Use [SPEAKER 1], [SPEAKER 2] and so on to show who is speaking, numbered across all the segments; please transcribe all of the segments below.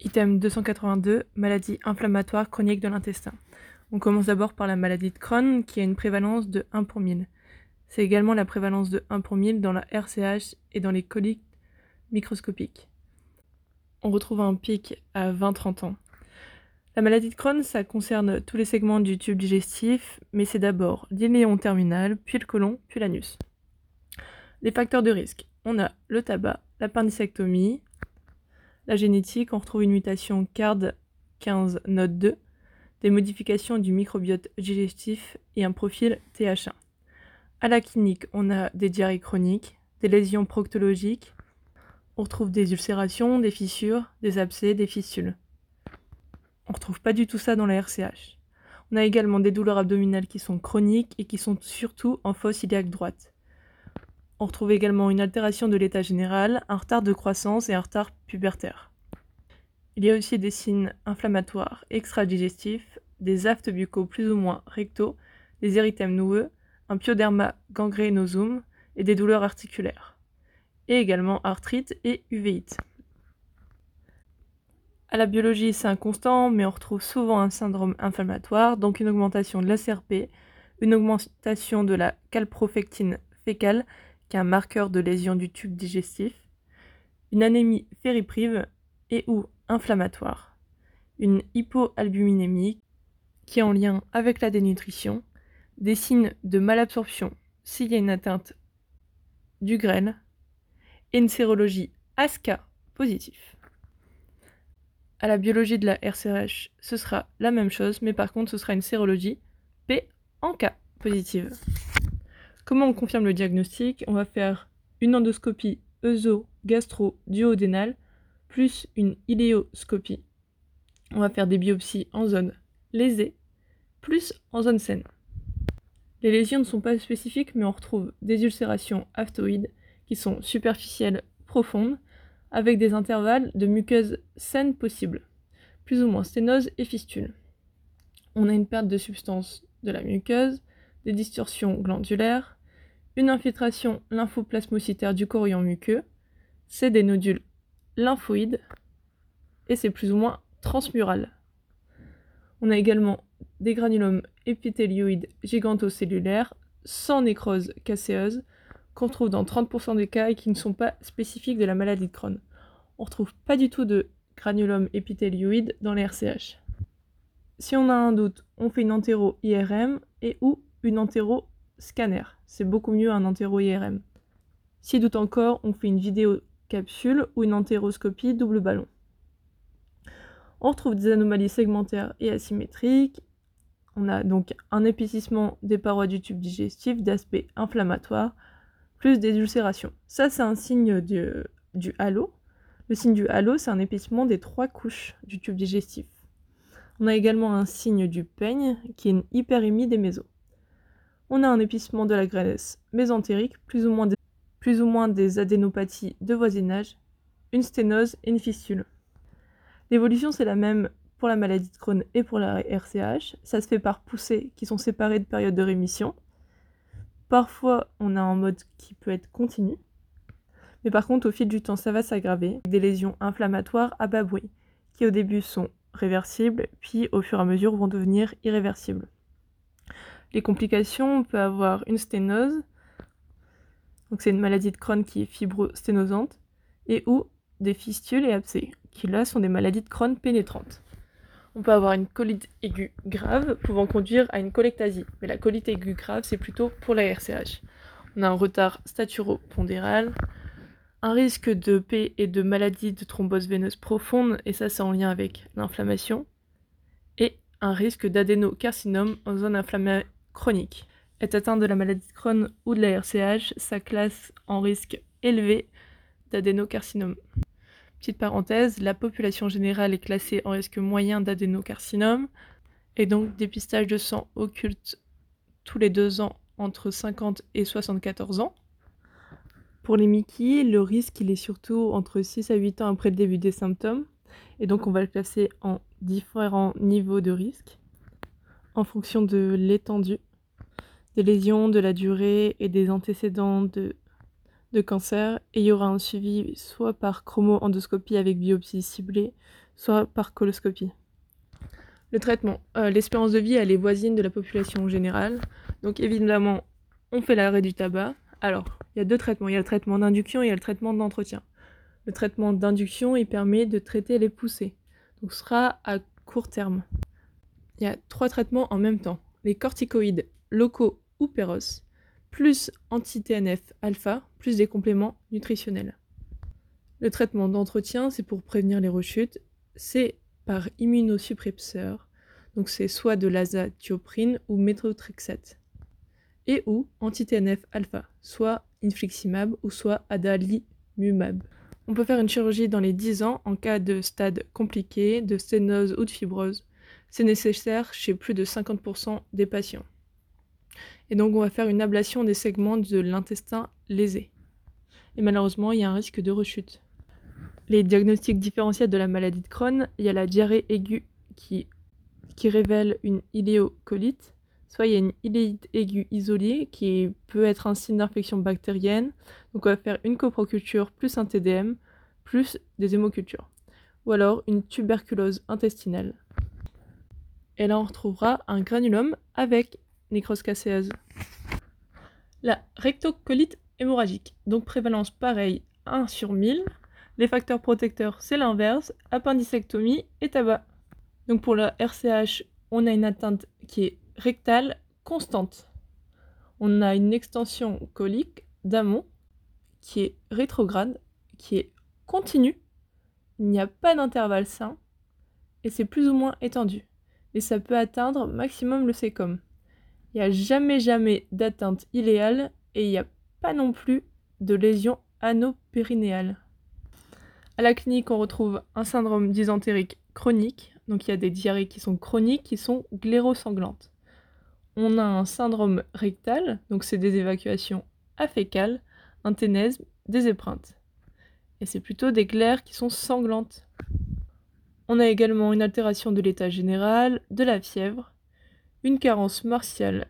[SPEAKER 1] Item 282, maladie inflammatoire chronique de l'intestin. On commence d'abord par la maladie de Crohn, qui a une prévalence de 1 pour 1000. C'est également la prévalence de 1 pour 1000 dans la RCH et dans les coliques microscopiques. On retrouve un pic à 20-30 ans. La maladie de Crohn, ça concerne tous les segments du tube digestif, mais c'est d'abord l'iléon terminal, puis le côlon, puis l'anus. Les facteurs de risque. On a le tabac, l'appendicectomie, la génétique, on retrouve une mutation CARD 15 note 2, des modifications du microbiote digestif et un profil TH1. À la clinique, on a des diarrhées chroniques, des lésions proctologiques, on retrouve des ulcérations, des fissures, des abcès, des fistules. On ne retrouve pas du tout ça dans la RCH. On a également des douleurs abdominales qui sont chroniques et qui sont surtout en fosse iliaque droite. On retrouve également une altération de l'état général, un retard de croissance et un retard pubertaire. Il y a aussi des signes inflammatoires extra-digestifs, des aftes buccaux plus ou moins rectaux, des érythèmes noueux, un pyoderma gangrénosum et des douleurs articulaires. Et également arthrite et uvéite. À la biologie, c'est inconstant, mais on retrouve souvent un syndrome inflammatoire, donc une augmentation de l'ACRP, une augmentation de la calprofectine fécale, qui est un marqueur de lésion du tube digestif, une anémie fériprive et ou inflammatoire, une hypoalbuminémie qui est en lien avec la dénutrition, des signes de malabsorption s'il y a une atteinte du grêle, et une sérologie ASCA positive. À la biologie de la RCRH, ce sera la même chose, mais par contre, ce sera une sérologie P en K positive. Comment on confirme le diagnostic? On va faire une endoscopie œso-gastro-duodénale plus une iléoscopie. On va faire des biopsies en zone lésée plus en zone saine. Les lésions ne sont pas spécifiques, mais on retrouve des ulcérations aftoïdes qui sont superficielles profondes avec des intervalles de muqueuse saine possibles, plus ou moins sténose et fistule. On a une perte de substance de la muqueuse, des distorsions glandulaires, une infiltration lymphoplasmocytaire du corion muqueux, c'est des nodules lymphoïdes et c'est plus ou moins transmural. On a également des granulomes épithélioïdes gigantocellulaires sans nécrose casséeuse qu'on trouve dans 30% des cas et qui ne sont pas spécifiques de la maladie de Crohn. On ne retrouve pas du tout de granulome épithélioïde dans les RCH. Si on a un doute, on fait une entéro-IRM et ou une entéro-scanner. C'est beaucoup mieux un entéro-IRM. Si doute encore, on fait une vidéo capsule ou une entéroscopie double ballon. On retrouve des anomalies segmentaires et asymétriques. On a donc un épaississement des parois du tube digestif d'aspect inflammatoire, plus des ulcérations. Ça, c'est un signe du halo. Le signe du halo, c'est un épaississement des trois couches du tube digestif. On a également un signe du peigne, qui est une hyperémie des mésos. On a un épaississement de la graisse mésentérique, plus ou moins des, adénopathies de voisinage, une sténose et une fistule. L'évolution, c'est la même pour la maladie de Crohn et pour la RCH. Ça se fait par poussées qui sont séparées de périodes de rémission. Parfois, on a un mode qui peut être continu. Mais par contre, au fil du temps, ça va s'aggraver. Des lésions inflammatoires à bas qui au début sont réversibles, puis au fur et à mesure vont devenir irréversibles. Les complications, on peut avoir une sténose, donc c'est une maladie de Crohn qui est fibrosténosante, et ou des fistules et abcès, qui là sont des maladies de Crohn pénétrantes. On peut avoir une colite aiguë grave pouvant conduire à une colectasie, mais la colite aiguë grave c'est plutôt pour la RCH. On a un retard staturo-pondéral, un risque de P et de maladie de thrombose veineuse profonde, et ça c'est en lien avec l'inflammation, et un risque d'adénocarcinome en zone inflammée chronique. Est atteint de la maladie de Crohn ou de la RCH, sa classe en risque élevé d'adénocarcinome. Petite parenthèse, la population générale est classée en risque moyen d'adénocarcinome, et donc dépistage de sang occulte tous les deux ans entre 50 et 74 ans. Pour les Mickey, le risque il est surtout entre 6 à 8 ans après le début des symptômes, et donc on va le classer en différents niveaux de risque en fonction de l'étendue des lésions, de la durée et des antécédents de, de cancer. Et il y aura un suivi soit par chromo-endoscopie avec biopsie ciblée, soit par coloscopie. Le traitement. Euh, l'espérance de vie, elle est voisine de la population générale. Donc évidemment, on fait l'arrêt du tabac. Alors, il y a deux traitements. Il y a le traitement d'induction et il y a le traitement d'entretien. Le traitement d'induction, il permet de traiter les poussées. Donc ce sera à court terme. Il y a trois traitements en même temps. Les corticoïdes locaux ou péros, plus anti-TNF alpha, plus des compléments nutritionnels. Le traitement d'entretien, c'est pour prévenir les rechutes. C'est par immunosuppresseur, donc c'est soit de l'azatioprine ou méthotrexate, et ou anti-TNF alpha, soit infliximab ou soit adalimumab. On peut faire une chirurgie dans les 10 ans en cas de stade compliqué, de sténose ou de fibrose. C'est nécessaire chez plus de 50% des patients. Et donc on va faire une ablation des segments de l'intestin lésé. Et malheureusement, il y a un risque de rechute. Les diagnostics différentiels de la maladie de Crohn, il y a la diarrhée aiguë qui, révèle une iléocolite, soit il y a une iléite aiguë isolée qui peut être un signe d'infection bactérienne. Donc on va faire une coproculture plus un TDM plus des hémocultures. Ou alors une tuberculose intestinale. Et là on retrouvera un granulome avec nécrose caséeuse. La rectocolite hémorragique, donc prévalence pareille 1 sur 1000. Les facteurs protecteurs, c'est l'inverse, appendicectomie et tabac. Donc pour la RCH, on a une atteinte qui est rectale constante. On a une extension colique d'amont qui est rétrograde, qui est continue. Il n'y a pas d'intervalle sain et c'est plus ou moins étendu. Et ça peut atteindre maximum le sécom. Il n'y a jamais jamais d'atteinte iléale et il n'y a pas non plus de lésion anopérinéale. À la clinique, on retrouve un syndrome dysentérique chronique, donc il y a des diarrhées qui sont chroniques, qui sont glérosanglantes on a un syndrome rectal, donc c'est des évacuations afécales, un ténèsme, des épreintes. Et c'est plutôt des glaires qui sont sanglantes. On a également une altération de l'état général, de la fièvre, une carence martiale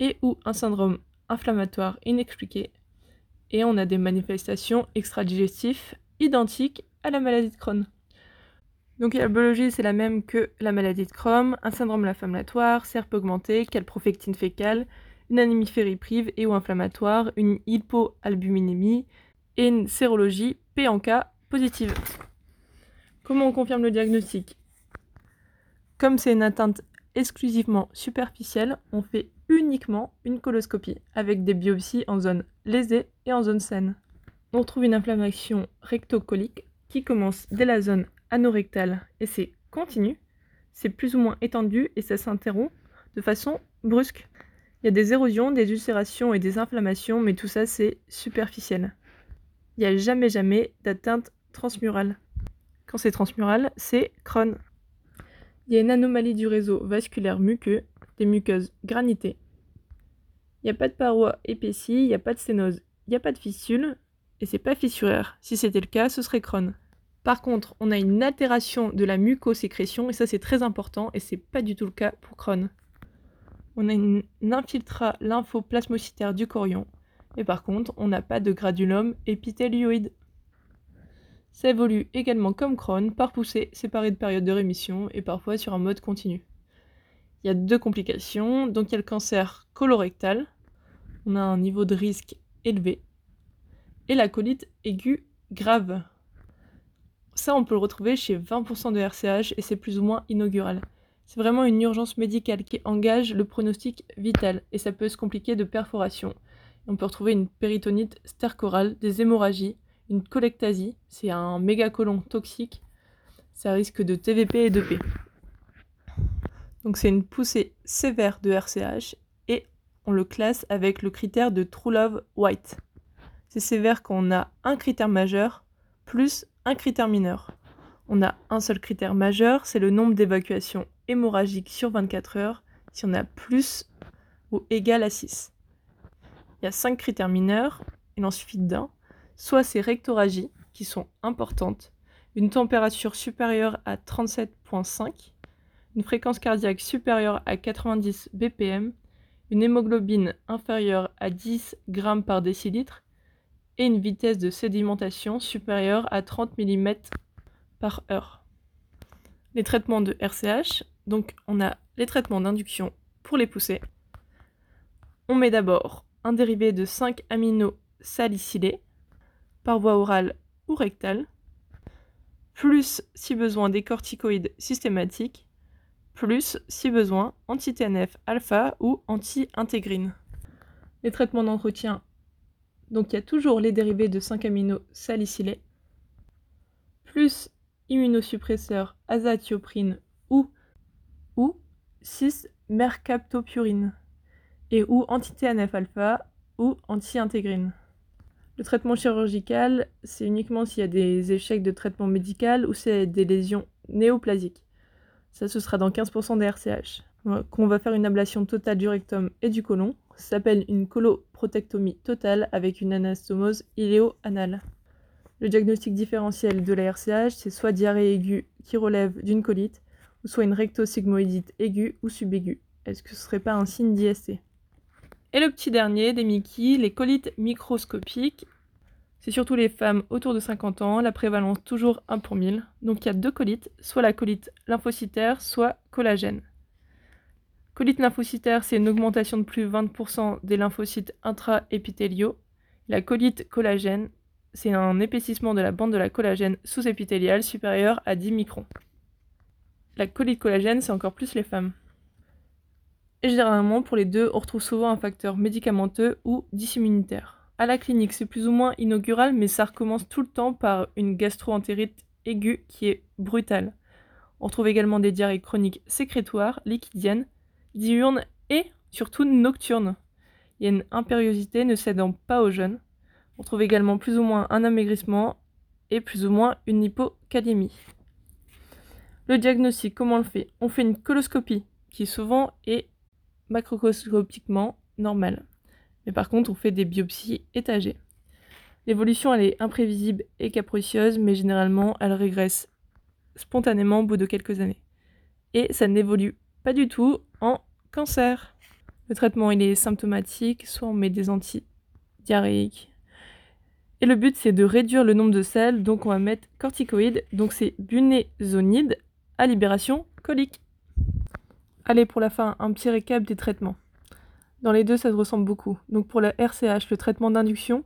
[SPEAKER 1] et ou un syndrome inflammatoire inexpliqué. Et on a des manifestations extradigestives identiques à la maladie de Crohn. Donc la biologie, c'est la même que la maladie de Crohn, un syndrome inflammatoire, serpe augmentée, calprofectine fécale, une anémie fériprive et ou inflammatoire, une hypoalbuminémie et une sérologie P en cas positive. Comment on confirme le diagnostic? Comme c'est une atteinte exclusivement superficielle, on fait uniquement une coloscopie avec des biopsies en zone lésée et en zone saine. On trouve une inflammation rectocolique qui commence dès la zone anorectal et c'est continu, c'est plus ou moins étendu et ça s'interrompt de façon brusque. Il y a des érosions, des ulcérations et des inflammations, mais tout ça c'est superficiel. Il n'y a jamais jamais d'atteinte transmurale. Quand c'est transmural, c'est Crohn. Il y a une anomalie du réseau vasculaire muqueux, des muqueuses granitées. Il n'y a pas de paroi épaissie, il n'y a pas de sténose, il n'y a pas de fissule, et c'est pas fissuraire. Si c'était le cas, ce serait Crohn. Par contre, on a une altération de la mucosécrétion, et ça c'est très important, et c'est pas du tout le cas pour Crohn. On a une, infiltrat lymphoplasmocytaire du corion, et par contre, on n'a pas de gradulum épithélioïde. Ça évolue également comme Crohn, par poussée, séparée de périodes de rémission, et parfois sur un mode continu. Il y a deux complications, donc il y a le cancer colorectal, on a un niveau de risque élevé, et la colite aiguë grave, ça, on peut le retrouver chez 20% de RCH et c'est plus ou moins inaugural. C'est vraiment une urgence médicale qui engage le pronostic vital et ça peut se compliquer de perforation. On peut retrouver une péritonite stercorale, des hémorragies, une colectasie, c'est un mégacolon toxique, ça risque de TVP et de P. Donc c'est une poussée sévère de RCH et on le classe avec le critère de True Love White. C'est sévère quand on a un critère majeur plus un critère mineur. On a un seul critère majeur, c'est le nombre d'évacuations hémorragiques sur 24 heures, si on a plus ou égal à 6. Il y a 5 critères mineurs, il en suffit d'un. Soit c'est rectoragies, qui sont importantes, une température supérieure à 37,5, une fréquence cardiaque supérieure à 90 BPM, une hémoglobine inférieure à 10 g par décilitre et une vitesse de sédimentation supérieure à 30 mm par heure. les traitements de RCH. Donc on a les traitements d'induction pour les poussées. On met d'abord un dérivé de 5 amino salicylés par voie orale ou rectale, plus si besoin des corticoïdes systématiques, plus si besoin anti-TNF alpha ou anti-intégrine. Les traitements d'entretien, donc il y a toujours les dérivés de 5 amino salicylés, plus immunosuppresseur azatioprine ou, ou 6 mercaptopurine et ou anti-TNF-alpha ou anti-intégrine. Le traitement chirurgical, c'est uniquement s'il y a des échecs de traitement médical ou c'est des lésions néoplasiques. Ça, ce sera dans 15% des RCH. Qu'on va faire une ablation totale du rectum et du côlon. Ça s'appelle une coloprotectomie totale avec une anastomose iléo-anale. Le diagnostic différentiel de la RCH, c'est soit diarrhée aiguë qui relève d'une colite, ou soit une rectosigmoïdite aiguë ou subaiguë. Est-ce que ce serait pas un signe d'IST? Et le petit dernier des Mickey, les colites microscopiques. C'est surtout les femmes autour de 50 ans, la prévalence toujours 1 pour 1000. Donc il y a deux colites, soit la colite lymphocytaire, soit collagène. Colite lymphocytaire, c'est une augmentation de plus de 20% des lymphocytes intraépithéliaux. La colite collagène, c'est un épaississement de la bande de la collagène sous-épithéliale supérieure à 10 microns. La colite collagène, c'est encore plus les femmes. Et généralement, pour les deux, on retrouve souvent un facteur médicamenteux ou dysimmunitaire. À la clinique, c'est plus ou moins inaugural, mais ça recommence tout le temps par une gastro-entérite aiguë qui est brutale. On retrouve également des diarrhées chroniques sécrétoires, liquidiennes, diurnes et surtout nocturnes. Il y a une impériosité ne cédant pas aux jeunes. On trouve également plus ou moins un amaigrissement et plus ou moins une hypocalémie. Le diagnostic, comment on le fait? On fait une coloscopie qui souvent est macroscopiquement normale. Mais par contre, on fait des biopsies étagées. L'évolution, elle est imprévisible et capricieuse, mais généralement, elle régresse spontanément au bout de quelques années. Et ça n'évolue pas du tout en cancer. Le traitement, il est symptomatique, soit on met des antidiarrhéiques, et le but, c'est de réduire le nombre de sels, donc on va mettre corticoïdes, donc c'est bunézonide à libération colique. Allez, pour la fin, un petit récap des traitements. Dans les deux, ça se ressemble beaucoup. Donc pour la RCH, le traitement d'induction,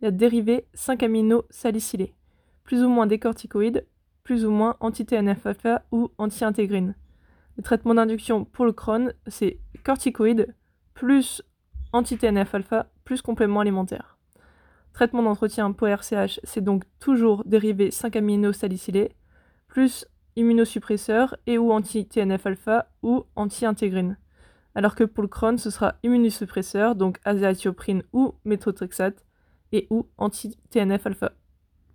[SPEAKER 1] il y a dérivé 5 amino salicylés, plus ou moins des corticoïdes, plus ou moins anti-TNF-alpha ou anti-intégrine. Le traitement d'induction pour le Crohn, c'est corticoïdes plus anti-TNF-alpha plus complément alimentaire. Traitement d'entretien pour RCH, c'est donc toujours dérivé 5 amino salicylés, plus immunosuppresseur et ou anti-TNF-alpha ou anti-intégrine. Alors que pour le Crohn, ce sera immunosuppresseur, donc azathioprine ou méthotrexate, et ou anti-TNF-alpha.